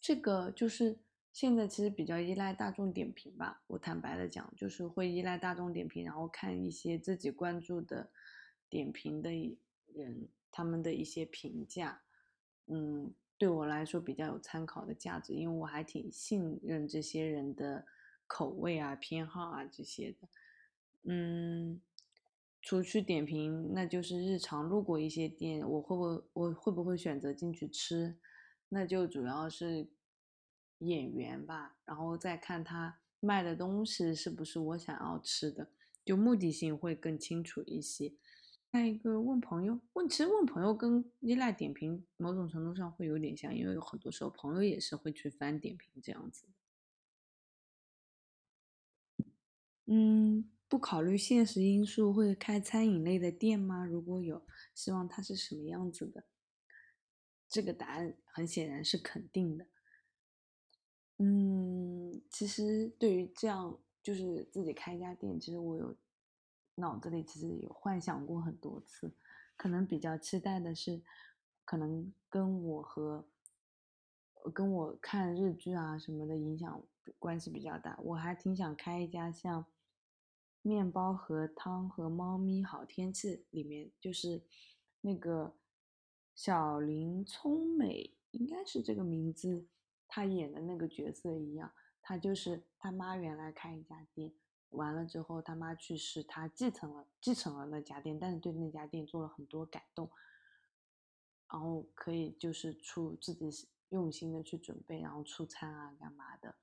这个就是。现在其实比较依赖大众点评吧，我坦白的讲，就是会依赖大众点评，然后看一些自己关注的点评的人他们的一些评价，嗯，对我来说比较有参考的价值，因为我还挺信任这些人的口味啊、偏好啊这些的。嗯，除去点评，那就是日常路过一些店，我会不会我会不会选择进去吃？那就主要是演员吧，然后再看他卖的东西是不是我想要吃的，就目的性会更清楚一些。再一个问朋友，问其实问朋友跟依赖点评某种程度上会有点像，因为有很多时候朋友也是会去翻点评这样子。嗯，不考虑现实因素会开餐饮类的店吗？如果有，希望它是什么样子的？这个答案很显然是肯定的。嗯，其实对于这样就是自己开一家店，其实我有脑子里其实有幻想过很多次，可能比较期待的是，可能跟我和跟我看日剧啊什么的影响关系比较大。我还挺想开一家像。面包和汤和猫咪好天气里面就是那个小林聪美应该是这个名字，他演的那个角色一样，他就是他妈原来开一家店，完了之后他妈去世，他继承了继承了那家店，但是对那家店做了很多改动，然后可以就是出自己用心的去准备，然后出餐啊干嘛的，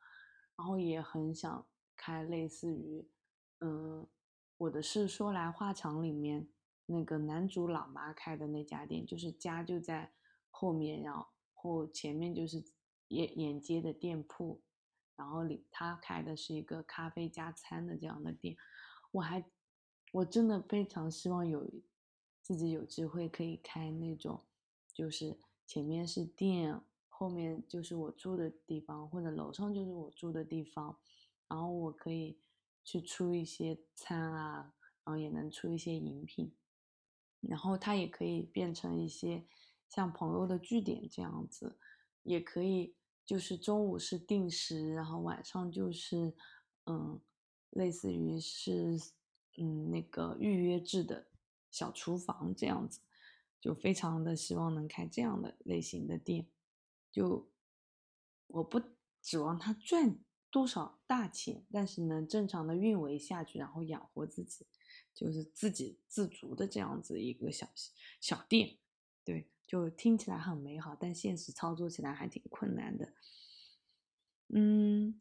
然后也很想开类似于。嗯，我的是说来话长里面那个男主老妈开的那家店，就是家就在后面，然后前面就是沿沿街的店铺，然后里他开的是一个咖啡加餐的这样的店。我还我真的非常希望有自己有机会可以开那种，就是前面是店，后面就是我住的地方，或者楼上就是我住的地方，然后我可以。去出一些餐啊，然后也能出一些饮品，然后它也可以变成一些像朋友的据点这样子，也可以就是中午是定时，然后晚上就是嗯，类似于是嗯那个预约制的小厨房这样子，就非常的希望能开这样的类型的店，就我不指望他赚。多少大钱，但是能正常的运维下去，然后养活自己，就是自给自足的这样子一个小小店，就听起来很美好，但现实操作起来还挺困难的。嗯，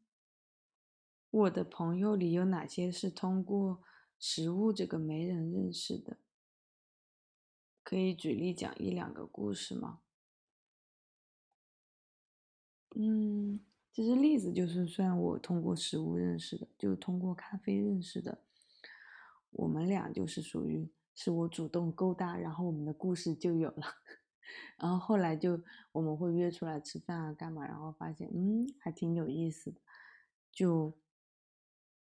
我的朋友里有哪些是通过食物这个媒人认识的？可以举例讲一两个故事吗？嗯。其实例子就是算我通过食物认识的，就通过咖啡认识的。我们俩就是属于是我主动勾搭，然后我们的故事就有了。然后后来就我们会约出来吃饭啊，干嘛？然后发现嗯还挺有意思的，就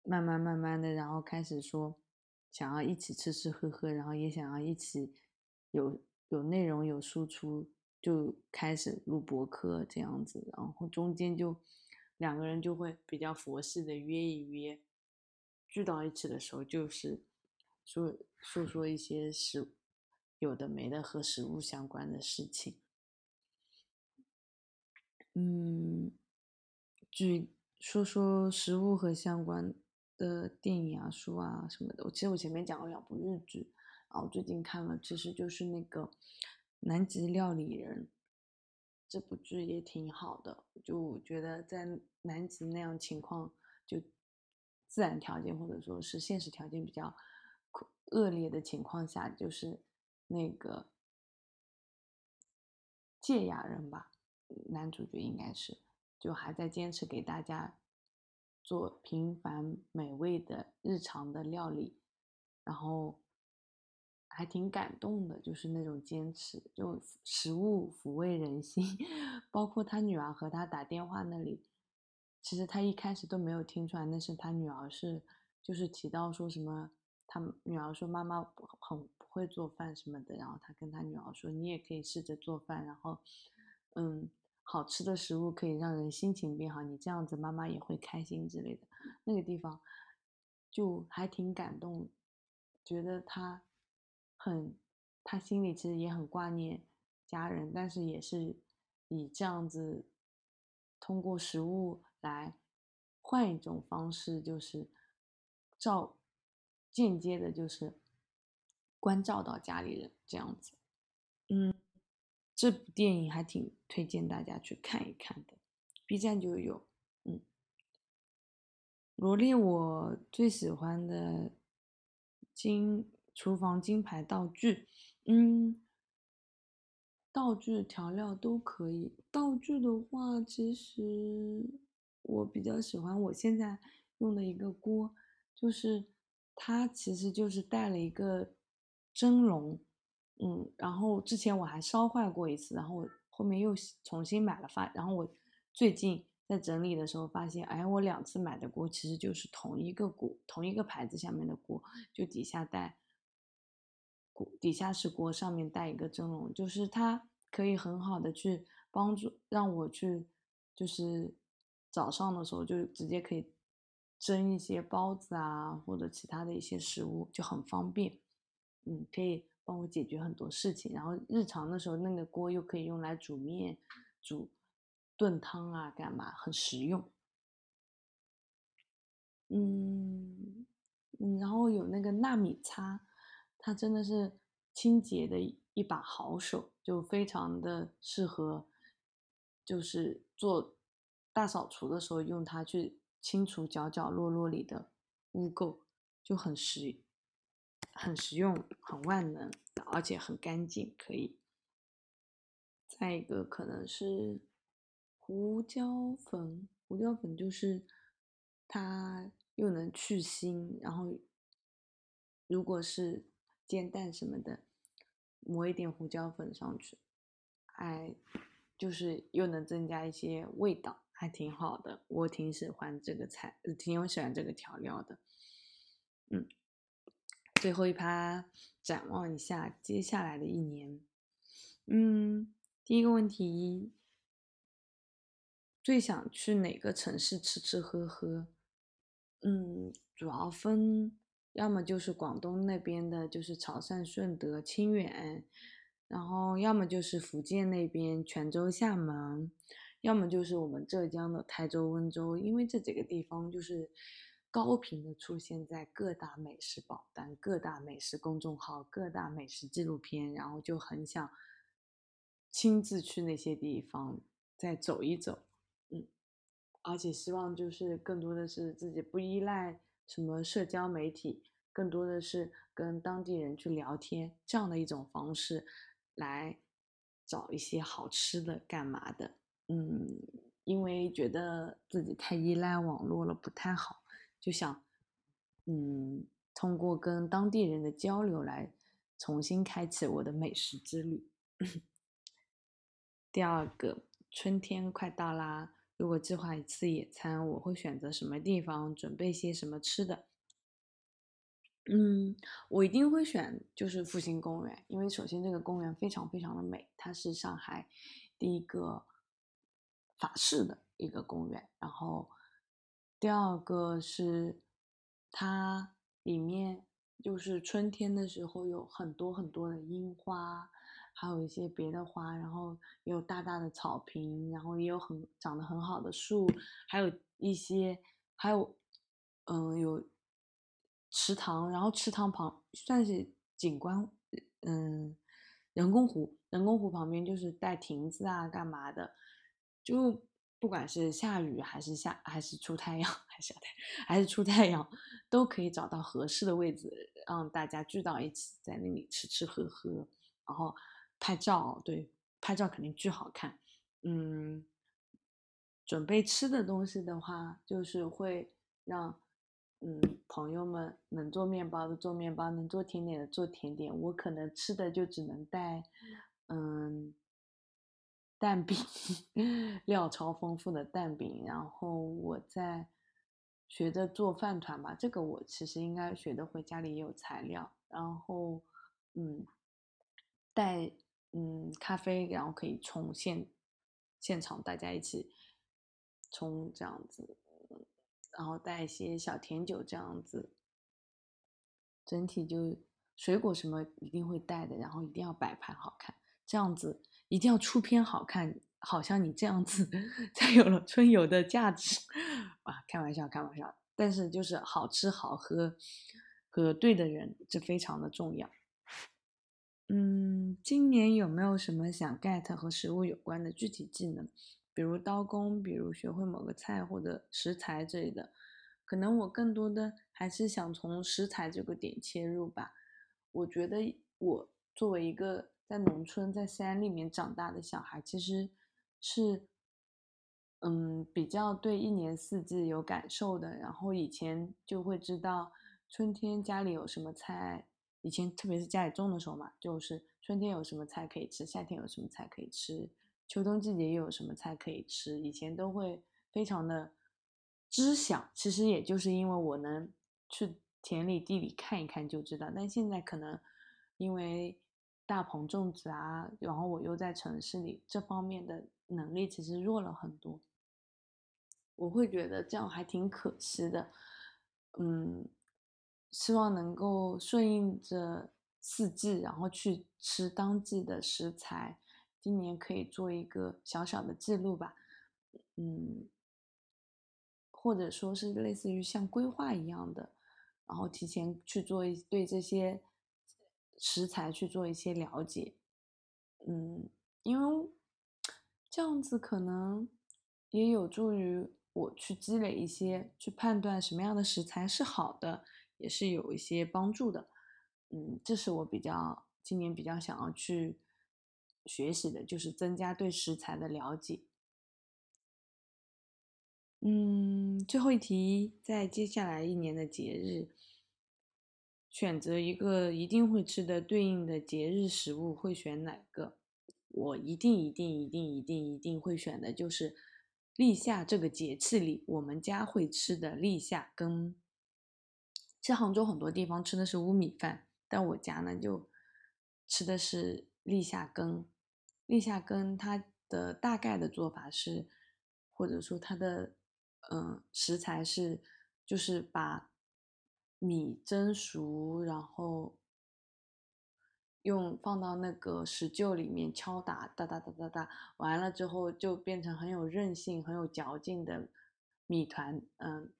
慢慢慢慢的，然后开始说想要一起吃吃喝喝，然后也想要一起有有内容有输出。就开始录博客这样子，然后中间就两个人就会比较佛系的约一约，聚到一起的时候就是说说说一些事有的没的和食物相关的事情。嗯，举说说食物和相关的电影啊、书啊什么的。我其实我前面讲了两部日剧，然后最近看了，其实就是那个。南极料理人这部剧也挺好的，就觉得在南极那样情况，就自然条件或者说是现实条件比较恶劣的情况下，就是那个芥雅人吧，男主角应该是，就还在坚持给大家做平凡美味的日常的料理，然后。还挺感动的，就是那种坚持，就食物抚慰人心。[laughs] 包括他女儿和他打电话那里，其实他一开始都没有听出来那是他女儿，是就是提到说什么，他女儿说妈妈很会做饭什么的，然后他跟他女儿说你也可以试着做饭，然后嗯，好吃的食物可以让人心情变好，你这样子妈妈也会开心之类的。那个地方就还挺感动，觉得他。很，他心里其实也很挂念家人，但是也是以这样子通过食物来换一种方式，就是照间接的，就是关照到家里人这样子。嗯，这部电影还挺推荐大家去看一看的，B 站就有。嗯，罗列我最喜欢的金厨房金牌道具，嗯。道具调料都可以。道具的话，其实我比较喜欢我现在用的一个锅，就是它其实就是带了一个蒸笼，嗯，然后之前我还烧坏过一次，然后我后面又重新买了发，然后我最近在整理的时候发现，哎，我两次买的锅其实就是同一个锅，同一个牌子下面的锅，就底下带锅。底下是锅，上面带一个蒸笼，就是它可以很好的去帮助让我去，就是早上的时候就直接可以蒸一些包子啊，或者其他的一些食物，就很方便。嗯，可以帮我解决很多事情。然后日常的时候，那个锅又可以用来煮面、煮炖汤啊，干嘛很实用。嗯，然后有那个纳米擦。它真的是清洁的一把好手，就非常的适合，就是做大扫除的时候用它去清除角角落落里的污垢，就很实，很实用，很万能，而且很干净，可以。再一个可能是胡椒粉，胡椒粉就是它又能去腥，然后如果是。煎蛋什么的，抹一点胡椒粉上去，哎，就是又能增加一些味道，还挺好的。我挺喜欢这个菜，挺喜欢这个调料的。嗯，最后一趴，展望一下接下来的一年。嗯，第一个问题，最想去哪个城市吃吃喝喝？嗯，主要分。要么就是广东那边的，就是潮汕、顺德、清远，然后要么就是福建那边泉州、厦门，要么就是我们浙江的台州、温州，因为这几个地方就是高频的出现在各大美食榜单、各大美食公众号、各大美食纪录片，然后就很想亲自去那些地方再走一走，嗯，而且希望就是更多的是自己不依赖。什么社交媒体，更多的是跟当地人去聊天这样的一种方式，来找一些好吃的干嘛的？嗯，因为觉得自己太依赖网络了不太好，就想嗯通过跟当地人的交流来重新开启我的美食之旅。[laughs] 第二个，春天快到啦。如果计划一次野餐，我会选择什么地方？准备些什么吃的？嗯，我一定会选就是复兴公园，因为首先这个公园非常非常的美，它是上海第一个法式的一个公园。然后第二个是它里面就是春天的时候有很多很多的樱花。还有一些别的花，然后也有大大的草坪，然后也有很长得很好的树，还有一些，还有，嗯，有池塘，然后池塘旁算是景观，嗯，人工湖，人工湖旁边就是带亭子啊，干嘛的，就不管是下雨还是下还是出太阳还是下太还是出太阳，都可以找到合适的位置，让大家聚到一起，在那里吃吃喝喝，然后。拍照对，拍照肯定巨好看。嗯，准备吃的东西的话，就是会让嗯朋友们能做面包的做面包，能做甜点的做甜点。我可能吃的就只能带嗯蛋饼，[laughs] 料超丰富的蛋饼。然后我在学着做饭团吧，这个我其实应该学的会，家里也有材料。然后嗯带。嗯，咖啡，然后可以冲现现场，大家一起冲这样子，然后带一些小甜酒这样子，整体就水果什么一定会带的，然后一定要摆盘好看，这样子一定要出片好看，好像你这样子才有了春游的价值 [laughs] 啊！开玩笑，开玩笑。但是就是好吃好喝和对的人，这非常的重要。嗯，今年有没有什么想 get 和食物有关的具体技能？比如刀工，比如学会某个菜或者食材之类的。可能我更多的还是想从食材这个点切入吧。我觉得我作为一个在农村在山里面长大的小孩，其实是嗯比较对一年四季有感受的。然后以前就会知道春天家里有什么菜，以前特别是家里种的时候嘛，就是春天有什么菜可以吃，夏天有什么菜可以吃。秋冬季节又有什么菜可以吃？以前都会非常的知晓，其实也就是因为我能去田里地里看一看就知道。但现在可能因为大棚种植啊，然后我又在城市里，这方面的能力其实弱了很多。我会觉得这样还挺可惜的。嗯，希望能够顺应着四季，然后去吃当季的食材。今年可以做一个小小的记录吧，嗯，或者说是类似于像规划一样的，然后提前去做一对这些食材去做一些了解，嗯，因为这样子可能也有助于我去积累一些，去判断什么样的食材是好的，也是有一些帮助的，嗯，这是我比较今年比较想要去。学习的就是增加对食材的了解。嗯，最后一题，在接下来一年的节日，选择一个一定会吃的对应的节日食物，会选哪个？我一定一定一定一定一定会选的就是立夏这个节气里我们家会吃的立夏羹。在杭州很多地方吃的是乌米饭，但我家呢就吃的是立夏羹。立夏羹它的大概的做法是，或者说它的嗯食材是，就是把米蒸熟，然后用放到那个石臼里面敲打，哒哒哒哒哒，完了之后就变成很有韧性、很有嚼劲的米团，嗯，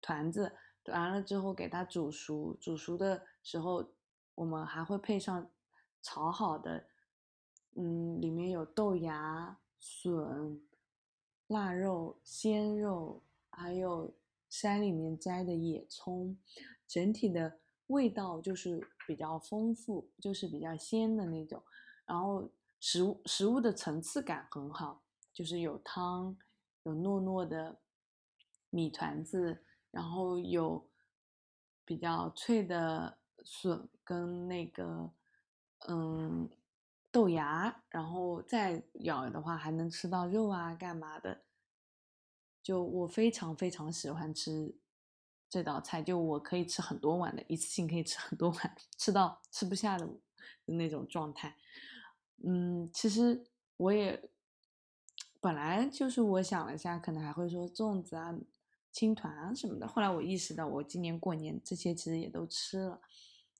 团子。完了之后给它煮熟，煮熟的时候我们还会配上炒好的。嗯，里面有豆芽、笋、腊肉、鲜肉，还有山里面摘的野葱，整体的味道就是比较丰富，就是比较鲜的那种。然后食物食物的层次感很好，就是有汤，有糯糯的米团子，然后有比较脆的笋跟那个嗯。豆芽，然后再咬的话还能吃到肉啊，干嘛的？就我非常非常喜欢吃这道菜，就我可以吃很多碗的，一次性可以吃很多碗，吃到吃不下的那种状态。嗯，其实我也本来就是我想了一下，可能还会说粽子啊、青团啊什么的。后来我意识到，我今年过年这些其实也都吃了，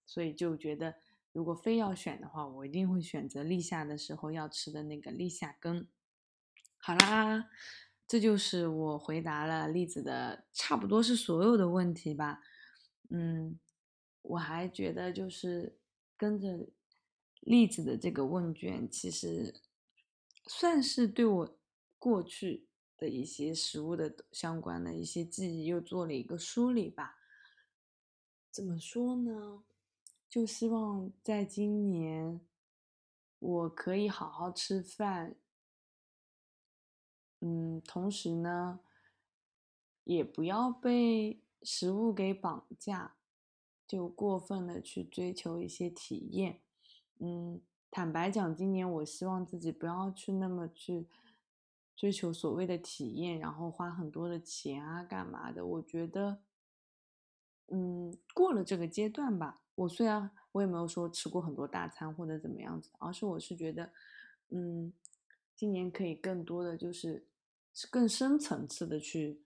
所以就觉得。如果非要选的话，我一定会选择立夏的时候要吃的那个立夏羹。好啦，这就是我回答了栗子的差不多是所有的问题吧。嗯，我还觉得就是跟着栗子的这个问卷，其实算是对我过去的一些食物的相关的一些记忆又做了一个梳理吧。怎么说呢？就希望在今年，我可以好好吃饭，嗯，同时呢，也不要被食物给绑架，就过分的去追求一些体验，嗯，坦白讲，今年我希望自己不要去那么去追求所谓的体验，然后花很多的钱啊，干嘛的？我觉得，嗯，过了这个阶段吧。我虽然我也没有说吃过很多大餐或者怎么样子，而是我是觉得，嗯，今年可以更多的就是更深层次的去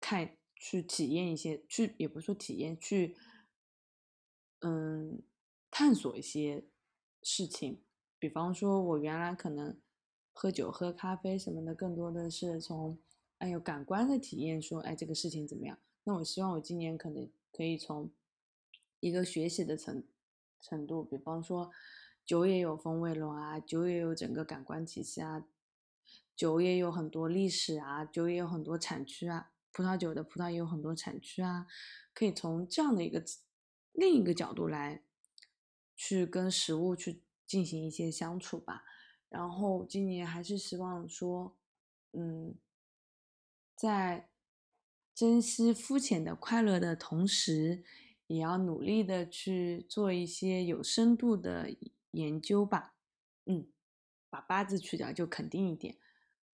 看、去体验一些，去也不是说体验，去嗯探索一些事情。比方说，我原来可能喝酒、喝咖啡什么的，更多的是从哎有感官的体验，说哎这个事情怎么样？那我希望我今年可能可以从一个学习的程程度，比方说酒也有风味论啊，酒也有整个感官体系啊，酒也有很多历史啊，酒也有很多产区啊，葡萄酒的葡萄也有很多产区啊，可以从这样的一个另一个角度来去跟食物去进行一些相处吧。然后今年还是希望说，嗯，在珍惜肤浅的快乐的同时，也要努力的去做一些有深度的研究吧。嗯，把八字去掉就肯定一点。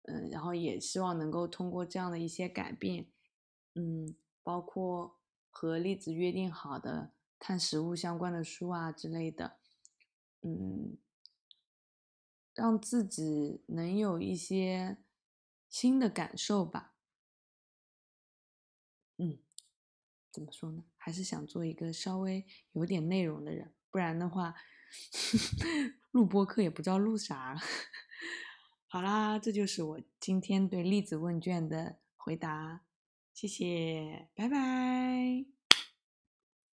嗯，然后也希望能够通过这样的一些改变，嗯，包括和栗子约定好的看食物相关的书啊之类的，嗯。让自己能有一些新的感受吧，嗯，怎么说呢？还是想做一个稍微有点内容的人，不然的话，[laughs] 录播课也不知道录啥。好啦，这就是我今天对例子问卷的回答，谢谢，拜拜。